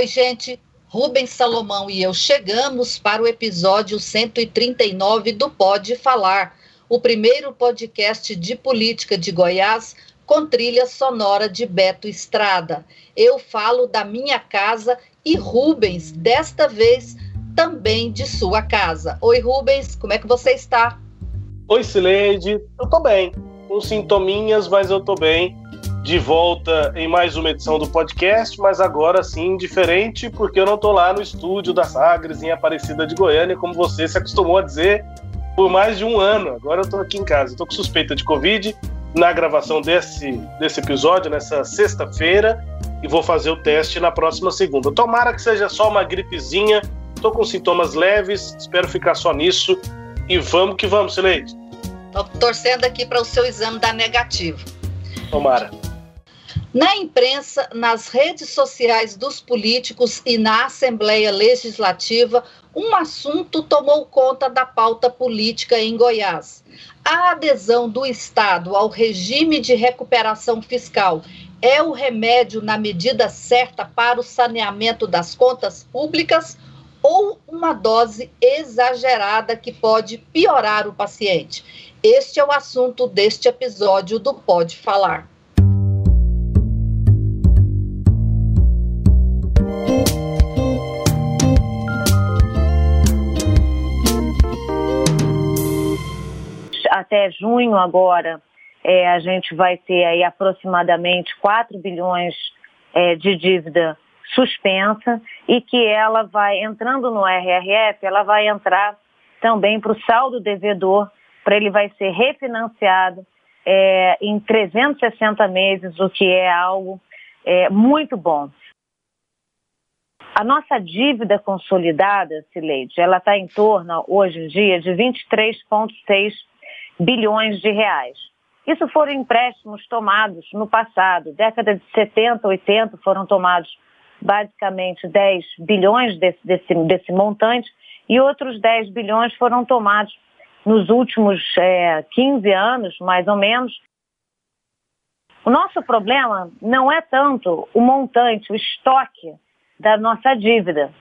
Oi, gente. Rubens Salomão e eu chegamos para o episódio 139 do Pode Falar, o primeiro podcast de política de Goiás com trilha sonora de Beto Estrada. Eu falo da minha casa e Rubens, desta vez, também de sua casa. Oi, Rubens, como é que você está? Oi, Sileide. Eu tô bem. Com sintominhas, mas eu tô bem. De volta em mais uma edição do podcast, mas agora sim diferente, porque eu não tô lá no estúdio da Sagres, em Aparecida de Goiânia, como você se acostumou a dizer por mais de um ano. Agora eu tô aqui em casa. Tô com suspeita de Covid na gravação desse, desse episódio, nessa sexta-feira, e vou fazer o teste na próxima segunda. Tomara que seja só uma gripezinha Estou com sintomas leves, espero ficar só nisso. E vamos que vamos, Sileide. Estou torcendo aqui para o seu exame dar negativo. Tomara. Na imprensa, nas redes sociais dos políticos e na Assembleia Legislativa, um assunto tomou conta da pauta política em Goiás. A adesão do Estado ao regime de recuperação fiscal é o remédio na medida certa para o saneamento das contas públicas ou uma dose exagerada que pode piorar o paciente. Este é o assunto deste episódio do Pode Falar. Até junho agora, é, a gente vai ter aí aproximadamente 4 bilhões é, de dívida suspensa e que ela vai entrando no RRF, ela vai entrar também para o saldo devedor, para ele vai ser refinanciado é, em 360 meses, o que é algo é, muito bom. A nossa dívida consolidada, Sileide, ela está em torno, hoje em dia, de 23,6 bilhões de reais. Isso foram empréstimos tomados no passado, década de 70, 80 foram tomados basicamente 10 bilhões desse, desse, desse montante e outros 10 bilhões foram tomados nos últimos é, 15 anos, mais ou menos. O nosso problema não é tanto o montante, o estoque da nossa dívida.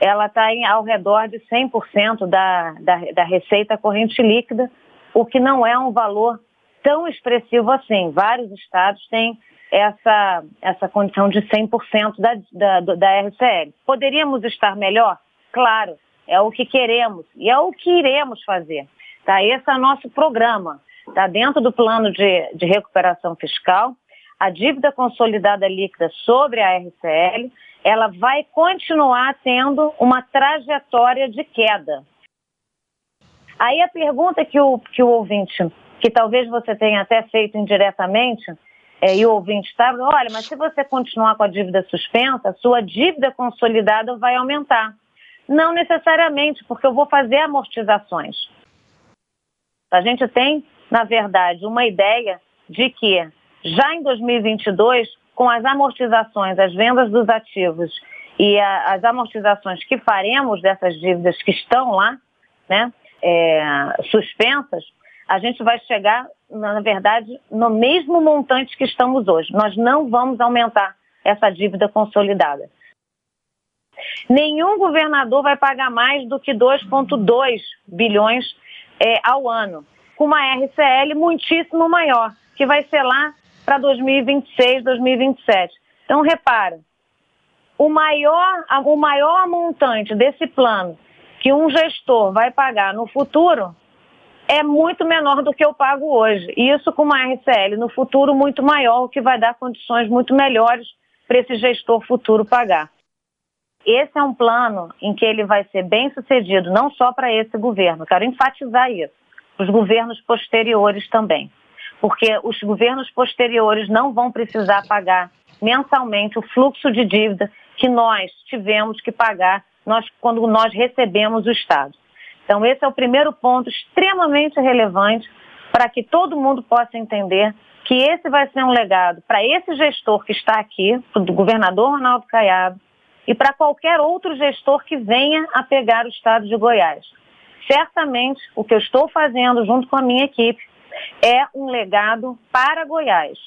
Ela está ao redor de 100% da, da, da receita corrente líquida, o que não é um valor tão expressivo assim. Vários estados têm essa, essa condição de 100% da, da, da RCL. Poderíamos estar melhor? Claro, é o que queremos e é o que iremos fazer. Tá? Esse é o nosso programa. Está dentro do plano de, de recuperação fiscal. A dívida consolidada líquida sobre a RCL, ela vai continuar tendo uma trajetória de queda. Aí a pergunta que o, que o ouvinte, que talvez você tenha até feito indiretamente, é, e o ouvinte está, olha, mas se você continuar com a dívida suspensa, sua dívida consolidada vai aumentar. Não necessariamente, porque eu vou fazer amortizações. A gente tem, na verdade, uma ideia de que já em 2022, com as amortizações, as vendas dos ativos e a, as amortizações que faremos dessas dívidas que estão lá, né, é, suspensas, a gente vai chegar, na verdade, no mesmo montante que estamos hoje. Nós não vamos aumentar essa dívida consolidada. Nenhum governador vai pagar mais do que 2,2 bilhões é, ao ano, com uma RCL muitíssimo maior, que vai ser lá para 2026, 2027. Então, repara, o maior, o maior montante desse plano que um gestor vai pagar no futuro é muito menor do que eu pago hoje. E isso com uma RCL no futuro muito maior, o que vai dar condições muito melhores para esse gestor futuro pagar. Esse é um plano em que ele vai ser bem sucedido, não só para esse governo, quero enfatizar isso, os governos posteriores também. Porque os governos posteriores não vão precisar pagar mensalmente o fluxo de dívida que nós tivemos que pagar nós, quando nós recebemos o Estado. Então, esse é o primeiro ponto extremamente relevante para que todo mundo possa entender que esse vai ser um legado para esse gestor que está aqui, do governador Ronaldo Caiado, e para qualquer outro gestor que venha a pegar o estado de Goiás. Certamente, o que eu estou fazendo junto com a minha equipe é um legado para Goiás.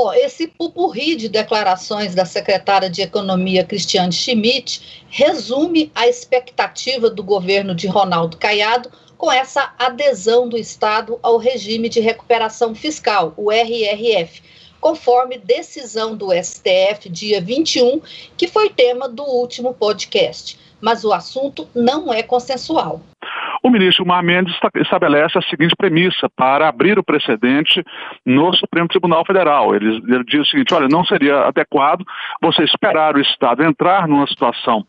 Bom, esse pupurri de declarações da secretária de Economia, Cristiane Schmidt, resume a expectativa do governo de Ronaldo Caiado com essa adesão do Estado ao regime de recuperação fiscal, o RRF, conforme decisão do STF, dia 21, que foi tema do último podcast. Mas o assunto não é consensual o ministro Gilmar Mendes estabelece a seguinte premissa para abrir o precedente no Supremo Tribunal Federal. Ele, ele diz o seguinte: olha, não seria adequado você esperar o Estado entrar numa situação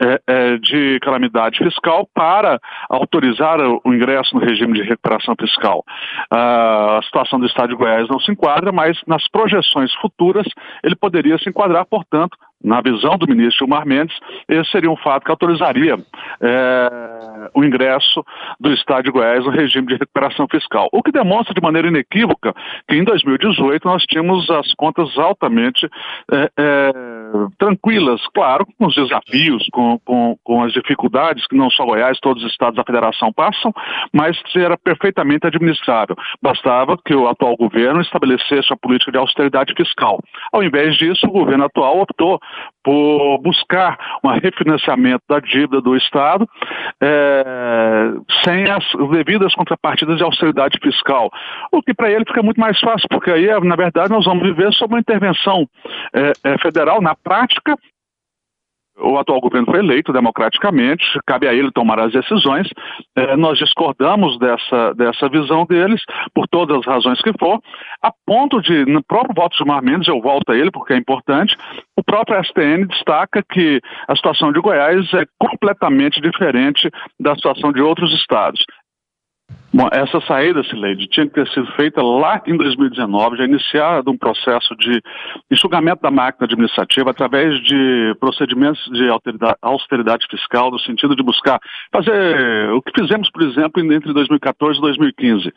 é, é, de calamidade fiscal para autorizar o ingresso no regime de recuperação fiscal. Ah, a situação do Estado de Goiás não se enquadra, mas nas projeções futuras ele poderia se enquadrar, portanto, na visão do ministro Gilmar Mendes, esse seria um fato que autorizaria é, o ingresso do Estado de Goiás no regime de recuperação fiscal. O que demonstra de maneira inequívoca que em 2018 nós tínhamos as contas altamente é, é, tranquilas, claro, com os desafios, com, com, com, as dificuldades que não só Goiás, todos os estados da federação passam, mas era perfeitamente administrável. Bastava que o atual governo estabelecesse a política de austeridade fiscal. Ao invés disso, o governo atual optou por buscar um refinanciamento da dívida do Estado é, sem as devidas contrapartidas de austeridade fiscal. O que para ele fica muito mais fácil, porque aí, na verdade, nós vamos viver sob uma intervenção é, é, federal na prática o atual governo foi eleito democraticamente, cabe a ele tomar as decisões. É, nós discordamos dessa, dessa visão deles, por todas as razões que for, a ponto de, no próprio voto de Gilmar Mendes, eu volto a ele porque é importante, o próprio STN destaca que a situação de Goiás é completamente diferente da situação de outros estados. Bom, essa saída, Sileide, tinha que ter sido feita lá em 2019, já iniciado um processo de enxugamento da máquina administrativa através de procedimentos de austeridade fiscal, no sentido de buscar fazer o que fizemos, por exemplo, entre 2014 e 2015.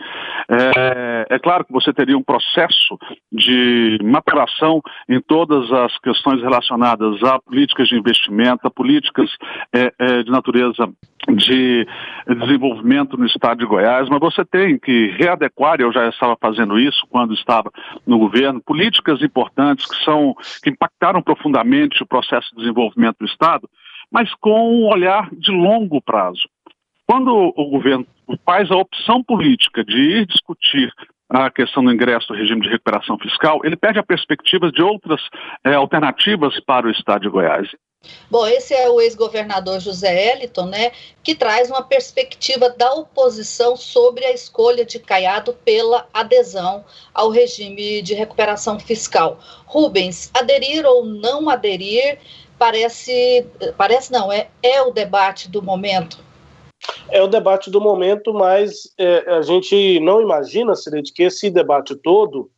É, é claro que você teria um processo de maturação em todas as questões relacionadas a políticas de investimento, a políticas é, é, de natureza de desenvolvimento no estado de Goiás, mas você tem que readequar, eu já estava fazendo isso quando estava no governo, políticas importantes que são que impactaram profundamente o processo de desenvolvimento do estado, mas com um olhar de longo prazo. Quando o governo faz a opção política de ir discutir a questão do ingresso do regime de recuperação fiscal, ele perde a perspectiva de outras é, alternativas para o estado de Goiás. Bom, esse é o ex-governador José Eliton, né, que traz uma perspectiva da oposição sobre a escolha de Caiado pela adesão ao regime de recuperação fiscal. Rubens, aderir ou não aderir parece, parece não, é, é o debate do momento. É o debate do momento, mas é, a gente não imagina, Cirete, que esse debate todo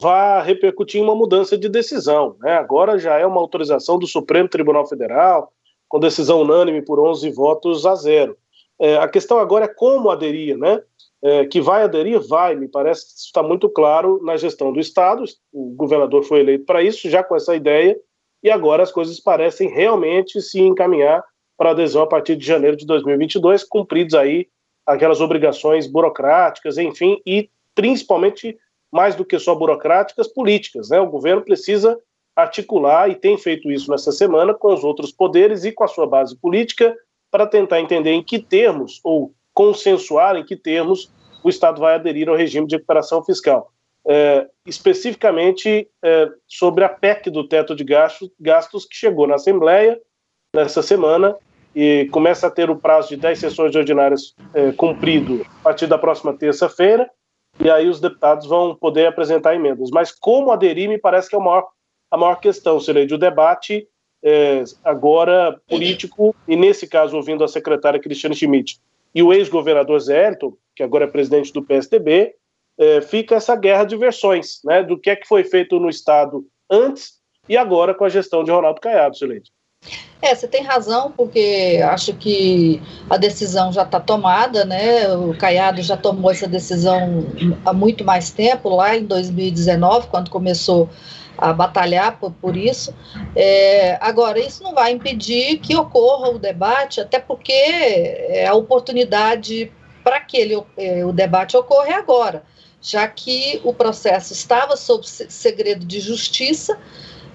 vá repercutir em uma mudança de decisão. Né? Agora já é uma autorização do Supremo Tribunal Federal, com decisão unânime por 11 votos a zero. É, a questão agora é como aderir, né? É, que vai aderir, vai, me parece que está muito claro na gestão do Estado. O governador foi eleito para isso, já com essa ideia, e agora as coisas parecem realmente se encaminhar para adesão a partir de janeiro de 2022, cumpridos aí aquelas obrigações burocráticas, enfim, e principalmente mais do que só burocráticas, políticas. Né? O governo precisa articular, e tem feito isso nessa semana, com os outros poderes e com a sua base política, para tentar entender em que termos, ou consensuar em que termos, o Estado vai aderir ao regime de recuperação fiscal. É, especificamente é, sobre a PEC do teto de gastos, gastos que chegou na Assembleia nessa semana e começa a ter o prazo de 10 sessões ordinárias é, cumprido a partir da próxima terça-feira e aí os deputados vão poder apresentar emendas. Mas como aderir me parece que é a maior, a maior questão, Sileide. O debate é, agora político, e nesse caso ouvindo a secretária Cristiane Schmidt e o ex-governador Zé Elton, que agora é presidente do PSDB, é, fica essa guerra de versões, né, do que é que foi feito no Estado antes e agora com a gestão de Ronaldo Caiado, Silente. É, você tem razão, porque acho que a decisão já está tomada, né? O Caiado já tomou essa decisão há muito mais tempo, lá em 2019, quando começou a batalhar por, por isso. É, agora, isso não vai impedir que ocorra o debate, até porque é a oportunidade para que ele, é, o debate ocorra é agora, já que o processo estava sob segredo de justiça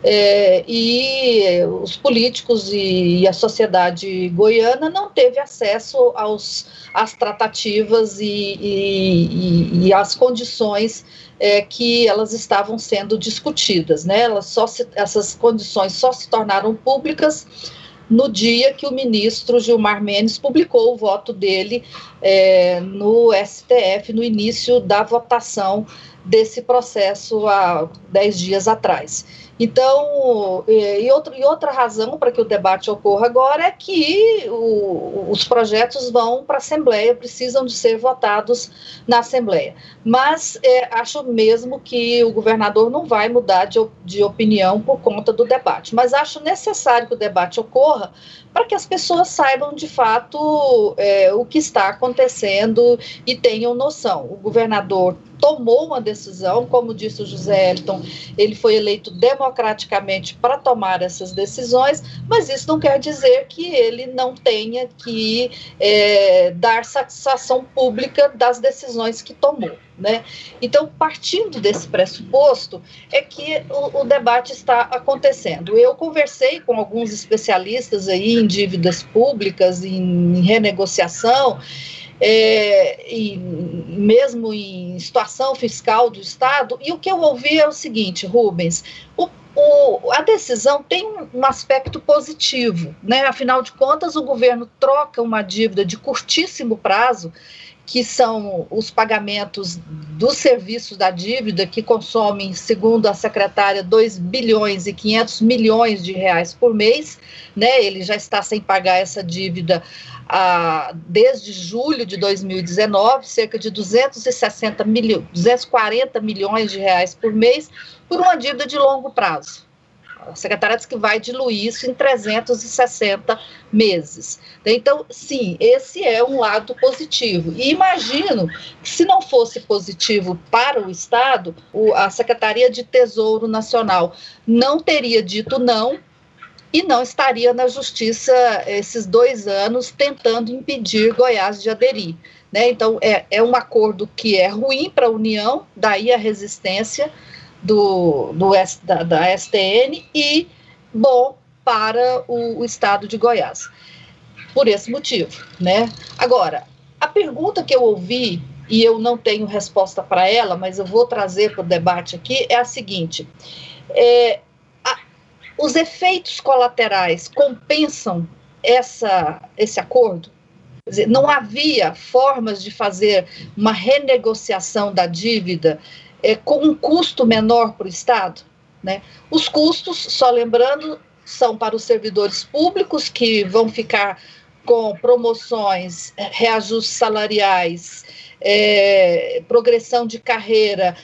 é, e os políticos e, e, a sociedade goiana não teve acesso aos, às tratativas e, e, e às condições é, que elas estavam sendo discutidas. Né? Elas só se, essas condições só se tornaram públicas no dia que o ministro Gilmar Mendes publicou o voto dele é, no STF, no início da votação desse processo há dez dias atrás. Então, e, outro, e outra razão para que o debate ocorra agora é que o, os projetos vão para a Assembleia, precisam de ser votados na Assembleia. Mas é, acho mesmo que o governador não vai mudar de, de opinião por conta do debate. Mas acho necessário que o debate ocorra para que as pessoas saibam de fato é, o que está acontecendo e tenham noção. O governador tomou uma decisão, como disse o José Elton, ele foi eleito democraticamente para tomar essas decisões, mas isso não quer dizer que ele não tenha que é, dar satisfação pública das decisões que tomou. Né? Então, partindo desse pressuposto, é que o, o, debate está acontecendo. Eu conversei com alguns especialistas aí em dívidas públicas, em, em renegociação, é, e mesmo em situação fiscal do Estado, e o que eu ouvi é o seguinte, Rubens, o, o, a decisão tem um aspecto positivo, né? afinal de contas, o governo troca uma dívida de curtíssimo prazo, que são os pagamentos dos serviços da dívida, que consomem, segundo a secretária, 2 bilhões e 500 milhões de reais por mês, né? Ele já está sem pagar essa dívida ah, desde julho de 2019, cerca de 260 milhões, 240 milhões de reais por mês, por uma dívida de longo prazo. A secretária diz que vai diluir isso em 360 meses. Então, sim, esse é um lado positivo. E imagino que, se não fosse positivo para o Estado, a Secretaria de Tesouro Nacional não teria dito não e não estaria na justiça esses dois anos tentando impedir Goiás de aderir. Né? Então, é, é um acordo que é ruim para a União, daí a resistência do, do da, da STN, e bom para o, o estado de Goiás. Por esse motivo. Né? Agora, a pergunta que eu ouvi, e eu não tenho resposta para ela, mas eu vou trazer para o debate aqui, é a seguinte: é, os efeitos colaterais compensam essa, esse acordo? Quer dizer, não havia formas de fazer uma renegociação da dívida é, com um custo menor para o Estado? Né? Os custos, só lembrando, são para os servidores públicos que vão ficar com promoções, reajustes salariais, é, progressão de carreira,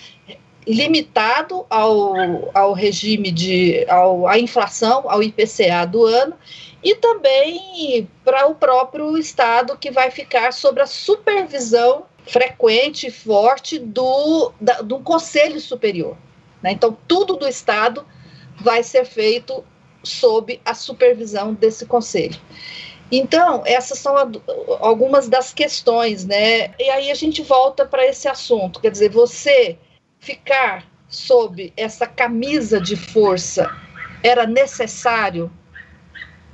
limitado ao, ao regime de ao, à inflação, ao IPCA do ano, e também para o próprio Estado que vai ficar sob a supervisão frequente e forte do, da, do Conselho Superior. Né? Então, tudo do Estado vai ser feito sob a supervisão desse Conselho. Então, essas são algumas das questões, né? E aí a gente volta para esse assunto, quer dizer, você ficar sob essa camisa de força era necessário?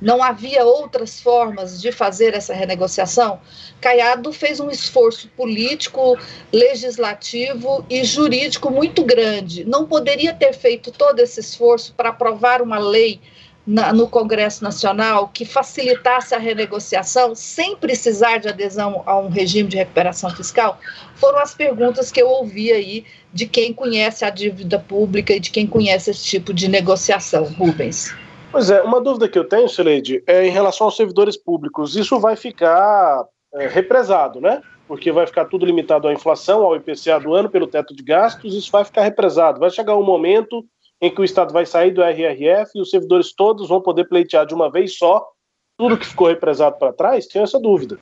Não havia outras formas de fazer essa renegociação? Caiado fez um esforço político, legislativo e jurídico muito grande. Não poderia ter feito todo esse esforço para aprovar uma lei na, no Congresso Nacional que facilitasse a renegociação sem precisar de adesão a um regime de recuperação fiscal? Foram as perguntas que eu ouvi aí de quem conhece a dívida pública e de quem conhece esse tipo de negociação, Rubens. Pois é, uma dúvida que eu tenho, Sileide, é em relação aos servidores públicos. Isso vai ficar é, represado, né? Porque vai ficar tudo limitado à inflação, ao IPCA do ano, pelo teto de gastos, isso vai ficar represado. Vai chegar um momento em que o Estado vai sair do RRF e os servidores todos vão poder pleitear de uma vez só tudo que ficou represado para trás? Tenho essa dúvida.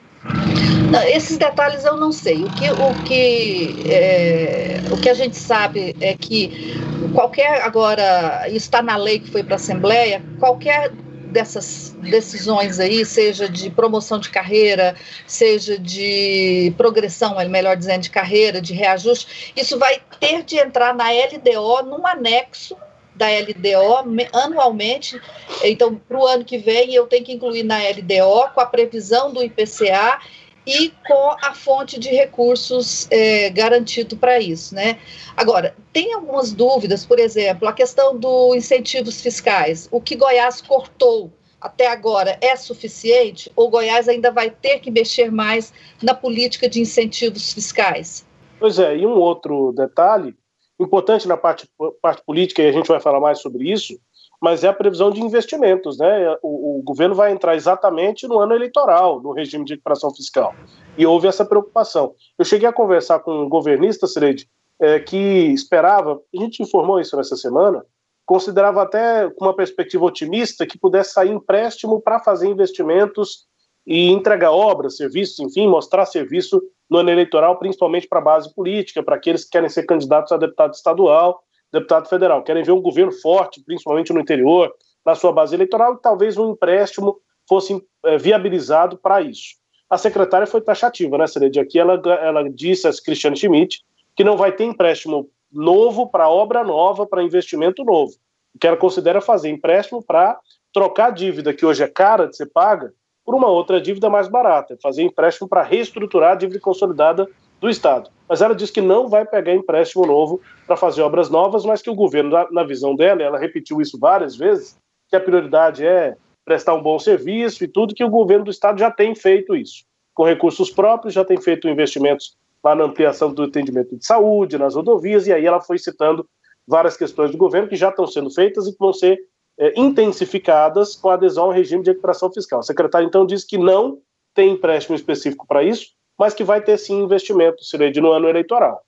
Não, esses detalhes eu não sei. O que, o, que, é, o que a gente sabe é que qualquer, agora, está na lei que foi para a Assembleia, qualquer dessas decisões aí, seja de promoção de carreira, seja de progressão, melhor dizendo, de carreira, de reajuste, isso vai ter de entrar na LDO num anexo da LDO anualmente. Então, para o ano que vem, eu tenho que incluir na LDO com a previsão do IPCA e com a fonte de recursos é, garantido para isso, né? Agora, tem algumas dúvidas, por exemplo, a questão dos incentivos fiscais. O que Goiás cortou até agora é suficiente ou Goiás ainda vai ter que mexer mais na política de incentivos fiscais? Pois é, e um outro detalhe importante na parte, parte política, e a gente vai falar mais sobre isso, mas é a previsão de investimentos. Né? O, o, governo vai entrar exatamente no ano eleitoral, no regime de recuperação fiscal. E houve essa preocupação. Eu cheguei a conversar com um governista, Srede, é, que esperava, a gente informou isso nessa semana, considerava até com uma perspectiva otimista que pudesse sair empréstimo para fazer investimentos e entregar obras, serviços, enfim, mostrar serviço no ano eleitoral, principalmente para a base política, para aqueles que querem ser candidatos a deputado estadual deputado federal. Querem ver um governo forte, principalmente no interior, na sua base eleitoral, e talvez um empréstimo fosse é, viabilizado para isso. A secretária foi taxativa, né, Cered? Aqui ela, ela disse a Cristiane Schmidt que não vai ter empréstimo novo para obra nova, para investimento novo. O que ela considera fazer empréstimo para trocar a dívida que hoje é cara de ser paga por uma outra dívida mais barata, fazer empréstimo para reestruturar a dívida consolidada do Estado. Mas ela diz que não vai pegar empréstimo novo para fazer obras novas, mas que o governo, na visão dela, ela repetiu isso várias vezes, que a prioridade é prestar um bom serviço e tudo, que o governo do Estado já tem feito isso. Com recursos próprios, já tem feito investimentos lá na ampliação do atendimento de saúde, nas rodovias, e aí ela foi citando várias questões do governo que já estão sendo feitas e que vão ser é, intensificadas com a adesão ao regime de recuperação fiscal. O secretário, então, disse que não tem empréstimo específico para isso, mas que vai ter sim investimento, Cireide, no ano eleitoral.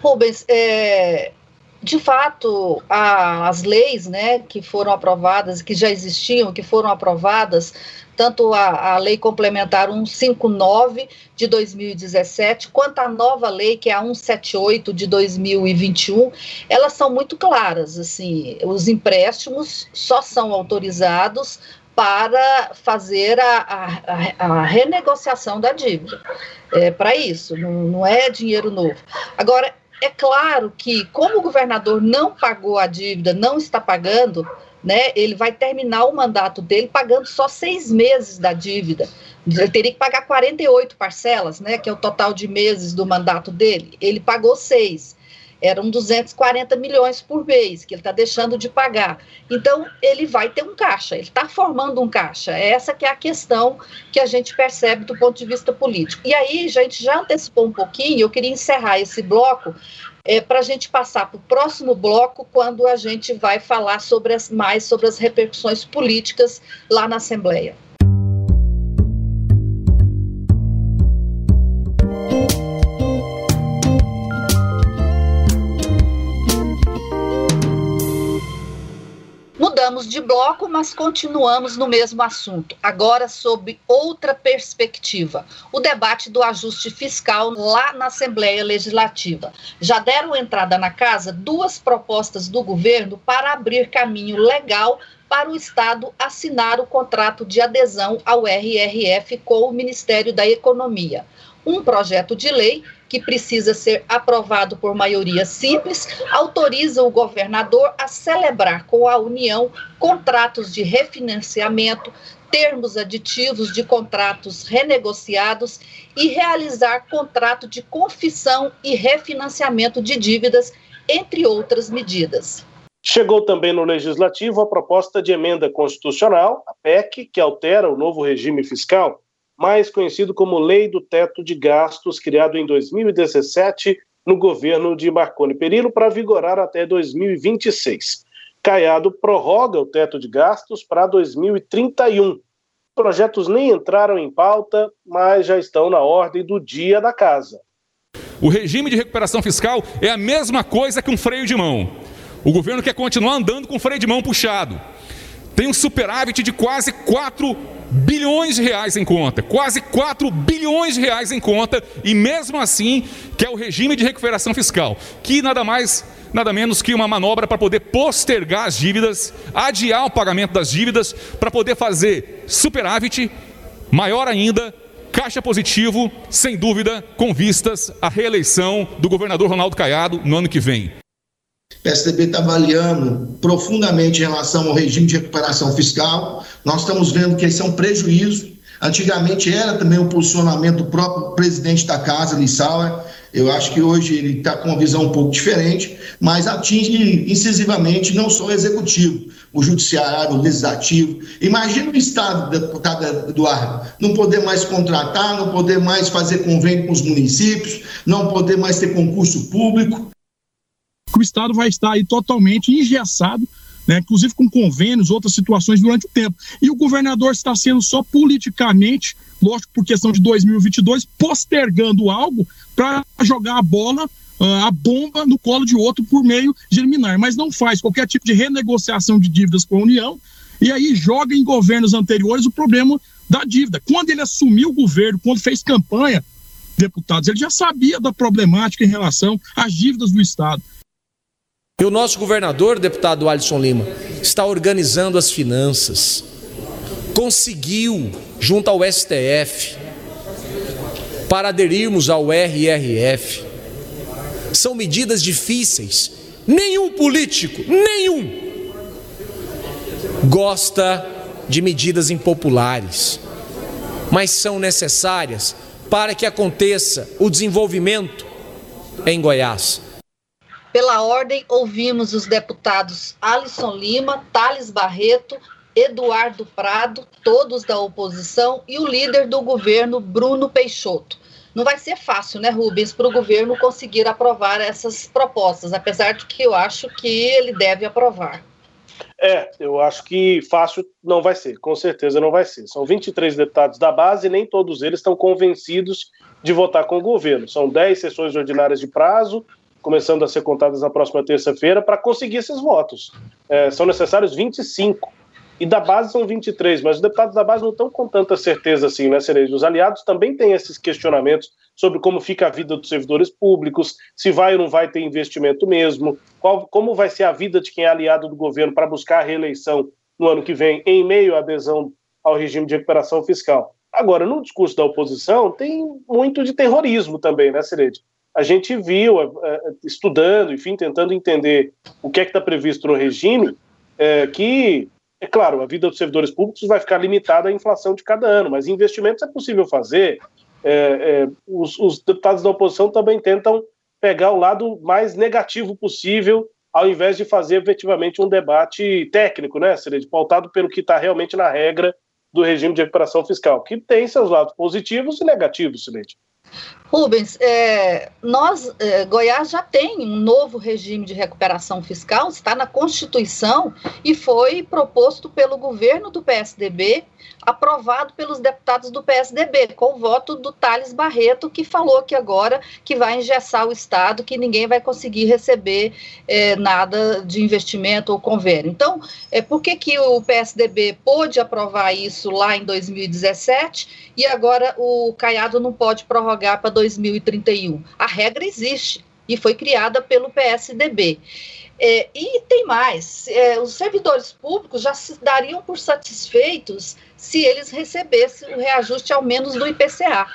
Rubens, é, de fato, a, as leis né, que foram aprovadas, que já existiam, que foram aprovadas, tanto a, a, Lei Complementar 159 de 2017, quanto a nova lei, que é a 178 de 2021, elas são muito claras. Assim, os empréstimos só são autorizados para fazer a, a, a renegociação da dívida. É para isso, não, não é dinheiro novo. Agora, é claro que, como o governador não pagou a dívida, não está pagando, né, ele vai terminar o mandato dele pagando só seis meses da dívida. Ele teria que pagar 48 parcelas, né, que é o total de meses do mandato dele. Ele pagou seis eram 240 milhões por mês que ele está deixando de pagar. Então, ele vai ter um caixa, ele está formando um caixa. Essa que é a questão que a gente percebe do ponto de vista político. E aí, a gente já antecipou um pouquinho, eu queria encerrar esse bloco é, para a gente passar para o próximo bloco, quando a gente vai falar sobre as, mais sobre as repercussões políticas lá na Assembleia. Mudamos de bloco, mas continuamos no mesmo assunto, agora sob outra perspectiva: o debate do ajuste fiscal lá na Assembleia Legislativa. Já deram entrada na casa duas propostas do governo para abrir caminho legal para o Estado assinar o contrato de adesão ao RRF com o Ministério da Economia. Um projeto de lei que precisa ser aprovado por maioria simples, autoriza o governador a celebrar com a União contratos de refinanciamento, termos aditivos de contratos renegociados e realizar contrato de confissão e refinanciamento de dívidas, entre outras medidas. Chegou também no Legislativo a proposta de emenda constitucional, a PEC, que altera o novo regime fiscal mais conhecido como Lei do Teto de Gastos, criado em 2017 no governo de Marconi Perillo para vigorar até 2026. Caiado prorroga o teto de gastos para 2031. Projetos nem entraram em pauta, mas já estão na ordem do dia da casa. O regime de recuperação fiscal é a mesma coisa que um freio de mão. O governo quer continuar andando com o freio de mão puxado. Tem um superávit de quase 4 bilhões de reais em conta, quase 4 bilhões de reais em conta, e mesmo assim, que é o regime de recuperação fiscal, que nada mais, nada menos que uma manobra para poder postergar as dívidas, adiar o pagamento das dívidas, para poder fazer superávit, maior ainda, caixa positivo, sem dúvida, com vistas à reeleição do governador Ronaldo Caiado no ano que vem. O PSDB está avaliando profundamente em relação ao regime de recuperação fiscal. Nós estamos vendo que esse é um prejuízo. Antigamente era também o posicionamento do próprio presidente da casa, Lissauer. Eu acho que hoje ele está com uma visão um pouco diferente, mas atinge incisivamente não só o executivo, o judiciário, o legislativo. Imagina o Estado, deputado Eduardo, não poder mais contratar, não poder mais fazer convênio com os municípios, não poder mais ter concurso público que o Estado vai estar aí totalmente engessado, né, inclusive com convênios, outras situações durante o tempo. E o governador está sendo só politicamente, lógico, por questão de 2022, postergando algo para jogar a bola ah, a bomba no colo de outro por meio de eliminar, mas não faz qualquer tipo de renegociação de dívidas com a União e aí joga em governos anteriores o problema da dívida. Quando ele assumiu o governo, quando fez campanha, deputados, ele já sabia da problemática em relação às dívidas do Estado. E o nosso governador, deputado Alisson Lima, está organizando as finanças. Conseguiu, junto ao STF, para aderirmos ao RRF. São medidas difíceis. Nenhum político, nenhum, gosta de medidas impopulares, mas são necessárias para que aconteça o desenvolvimento em Goiás. Pela ordem, ouvimos os deputados Alisson Lima, Thales Barreto, Eduardo Prado, todos da oposição, e o líder do governo, Bruno Peixoto. Não vai ser fácil, né, Rubens, para o governo conseguir aprovar essas propostas, apesar de que eu acho que ele deve aprovar. É, eu acho que fácil não vai ser, com certeza não vai ser. São 23 deputados da base e nem todos eles estão convencidos de votar com o governo. São 10 sessões ordinárias de prazo, começando a ser contadas na próxima terça-feira, para conseguir esses votos. É, são necessários 25. E da base são 23, mas os deputados da base não estão com tanta certeza assim, né, Cereja? Os aliados também têm esses questionamentos sobre como fica a vida dos servidores públicos, se vai ou não vai ter investimento mesmo, qual, como vai ser a vida de quem é aliado do governo para buscar a reeleição no ano que vem, em meio à adesão ao regime de recuperação fiscal. Agora, no discurso da oposição, tem muito de terrorismo também, né, Cereja? A gente viu, é, é, estudando, enfim, tentando entender o que é que está previsto no regime, é, que, é claro, a vida dos servidores públicos vai ficar limitada à inflação de cada ano, mas investimentos é possível fazer. É, é, os, os, deputados da oposição também tentam pegar o lado mais negativo possível, ao invés de fazer efetivamente um debate técnico, né, seria pautado pelo que está realmente na regra do regime de recuperação fiscal, que tem seus lados positivos e negativos, Silente. Rubens, é, nós, é, Goiás já tem um novo regime de recuperação fiscal, está na Constituição e foi proposto pelo governo do PSDB, aprovado pelos deputados do PSDB, com o voto do Thales Barreto, que falou que agora que vai engessar o Estado, que ninguém vai conseguir receber é, nada de investimento ou convênio. Então, é, por que, que o PSDB pôde aprovar isso lá em 2017 e agora o Caiado não pode prorrogar para 2031. A regra existe e foi criada pelo PSDB. É, e tem mais: é, os servidores públicos já se dariam por satisfeitos se eles recebessem o reajuste ao menos do IPCA.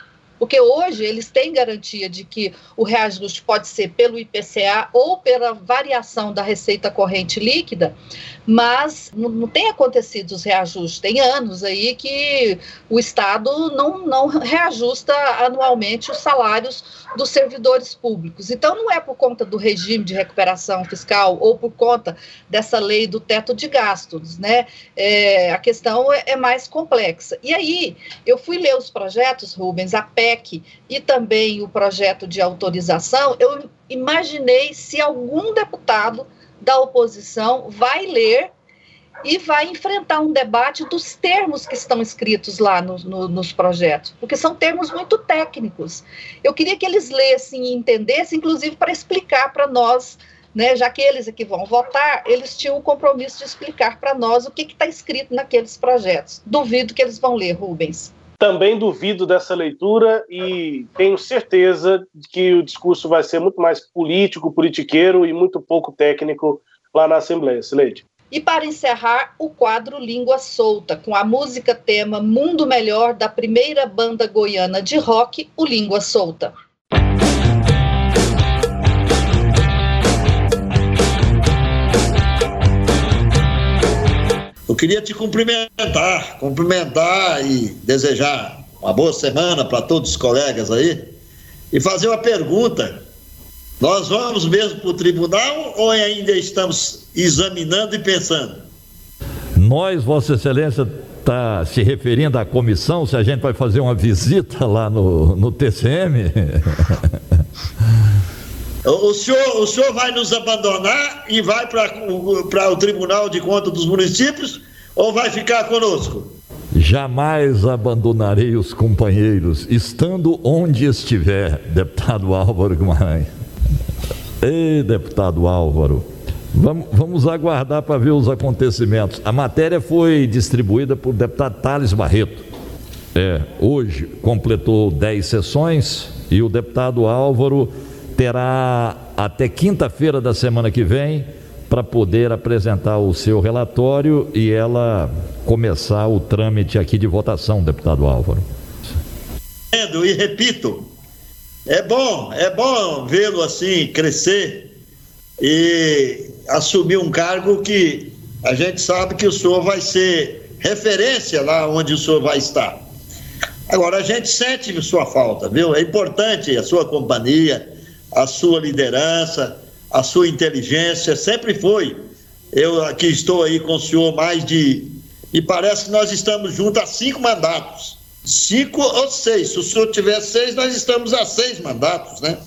Porque hoje eles têm garantia de que o reajuste pode ser pelo IPCA ou pela variação da receita corrente líquida, mas não, tem acontecido os reajustes. Tem anos aí que o Estado não, não reajusta anualmente os salários dos servidores públicos. Então, não é por conta do regime de recuperação fiscal ou por conta dessa lei do teto de gastos, né? É, a questão é, é mais complexa. E aí, eu fui ler os projetos, Rubens, a PEC e também o projeto de autorização, eu imaginei se algum deputado da oposição vai ler e vai enfrentar um debate dos termos que estão escritos lá no, no, nos projetos, porque são termos muito técnicos. Eu queria que eles lessem e entendessem, inclusive para explicar para nós né, já que eles é que vão votar, eles tinham o compromisso de explicar para nós o que está escrito naqueles projetos. Duvido que eles vão ler, Rubens. Também duvido dessa leitura e tenho certeza que o discurso vai ser muito mais político, politiqueiro e muito pouco técnico lá na Assembleia, Sileide. E para encerrar, o quadro Língua Solta, com a música tema Mundo Melhor da primeira banda goiana de rock, o Língua Solta. Queria te cumprimentar, cumprimentar e desejar uma boa semana para todos os colegas aí e fazer uma pergunta. Nós vamos mesmo para o tribunal ou ainda estamos examinando e pensando? Nós, Vossa Excelência, está se referindo à comissão, se a gente vai fazer uma visita lá no, no TCM? O senhor, o senhor vai nos abandonar e vai para o Tribunal de Contas dos Municípios ou vai ficar conosco? Jamais abandonarei os companheiros, estando onde estiver, deputado Álvaro Guimarães. Ei, deputado Álvaro, vamos, vamos aguardar para ver os acontecimentos. A matéria foi distribuída por deputado Thales Barreto. É, hoje completou 10 sessões e o deputado Álvaro terá até quinta-feira da semana que vem para poder apresentar o seu relatório e ela começar o trâmite aqui de votação, deputado Álvaro. E repito, é bom, é bom vê-lo assim crescer e assumir um cargo que a gente sabe que o senhor vai ser referência lá onde o senhor vai estar. Agora a gente sente sua falta, viu? É importante a sua companhia, a sua liderança, a sua inteligência, sempre foi. Eu aqui estou aí com o senhor mais de. E parece que nós estamos juntos há cinco mandatos. Cinco ou seis. Se o senhor tiver seis, nós estamos a seis mandatos, né?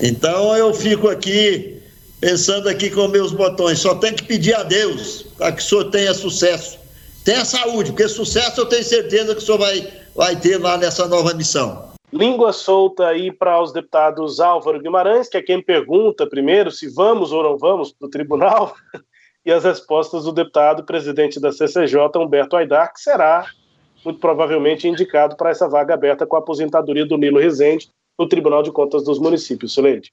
Então eu fico aqui pensando aqui com meus botões. Só tem que pedir a Deus para que o senhor tenha sucesso. Tenha saúde, porque sucesso eu tenho certeza que o senhor vai, vai ter lá nessa nova missão. Língua solta aí para os deputados Álvaro Guimarães, que é quem pergunta primeiro se vamos ou não vamos para o tribunal, e as respostas do deputado presidente da CCJ, Humberto Aidar, que será muito provavelmente indicado para essa vaga aberta com a aposentadoria do Nilo Rezende no Tribunal de Contas dos Municípios. Suleide.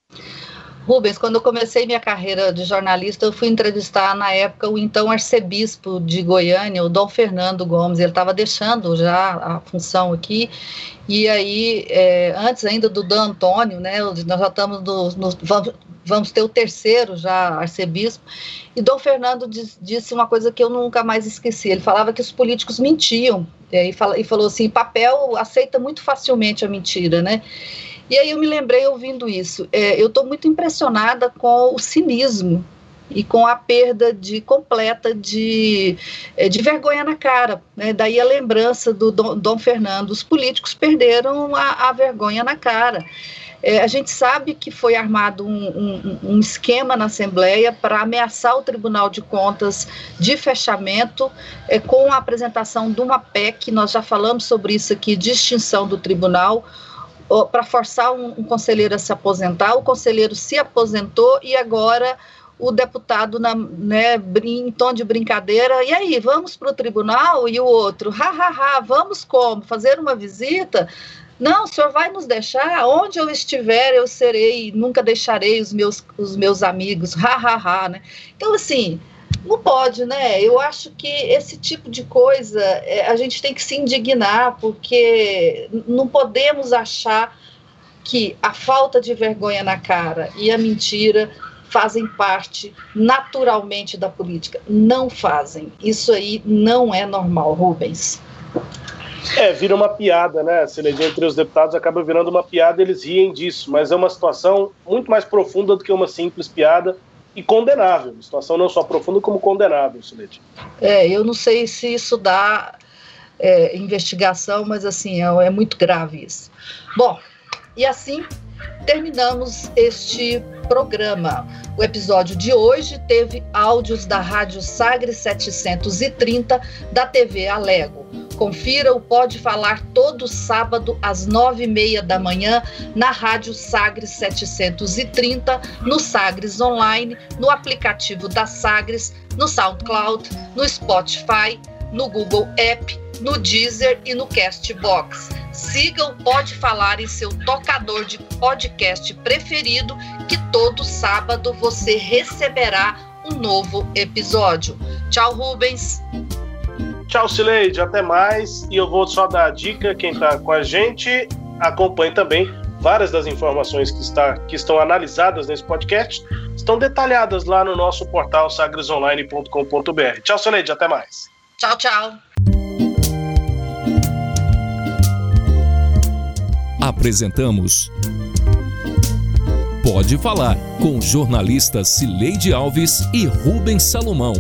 Rubens, quando eu comecei minha carreira de jornalista, eu fui entrevistar na época o então arcebispo de Goiânia, o Dom Fernando Gomes. Ele estava deixando já a função aqui. E aí, é, antes ainda do Dan Antônio, né, nós já estamos no, no vamos, vamos, ter o terceiro já arcebispo. E Dom Fernando diz, disse uma coisa que eu nunca mais esqueci. Ele falava que os políticos mentiam. E, fala, e falou assim: papel aceita muito facilmente a mentira, né? E aí eu me lembrei ouvindo isso. É, eu estou muito impressionada com o cinismo e com a perda de completa de, é, de vergonha na cara. Né? Daí a lembrança do Dom, Dom Fernando. Os políticos perderam a, a vergonha na cara. É, a gente sabe que foi armado um, um, um esquema na Assembleia para ameaçar o Tribunal de Contas de fechamento, é, com a apresentação de uma PEC, nós já falamos sobre isso aqui, de extinção do tribunal para forçar um, um, conselheiro a se aposentar. O conselheiro se aposentou e agora o deputado, na, né, em tom de brincadeira, e aí, vamos para o tribunal? E o outro, ha, ha, ha, vamos como? Fazer uma visita? Não, o senhor vai nos deixar? Onde eu estiver, eu serei, nunca deixarei os meus, os meus amigos, ha, ha, ha, né? Então, assim, não pode, né? Eu acho que esse tipo de coisa é, a gente tem que se indignar, porque não podemos achar que a falta de vergonha na cara e a mentira fazem parte naturalmente da política. Não fazem. Isso aí não é normal, Rubens. É, vira uma piada, né? Se eleger entre os deputados acaba virando uma piada, eles riem disso, mas é uma situação muito mais profunda do que uma simples piada e condenável. A situação não só profunda, como condenável, Silete. É, eu não sei se isso dá é, investigação, mas assim, é, é muito grave isso. Bom, e assim terminamos este programa. O episódio de hoje teve áudios da Rádio Sagre 730 da TV Alego. Confira o Pode Falar todo sábado às nove e meia da manhã na Rádio Sagres 730, no Sagres Online, no aplicativo da Sagres, no SoundCloud, no Spotify, no Google App, no Deezer e no Castbox. Siga o Pode Falar em seu tocador de podcast preferido, que todo sábado você receberá um novo episódio. Tchau, Rubens. Tchau, Sileide, até mais. E eu vou só dar a dica: quem está com a gente, acompanhe também várias das informações que, está, que estão analisadas nesse podcast, estão detalhadas lá no nosso portal sagresonline.com.br. Tchau, Sileide, até mais. Tchau, tchau. Apresentamos Pode Falar com jornalistas Cileide Alves e Rubens Salomão.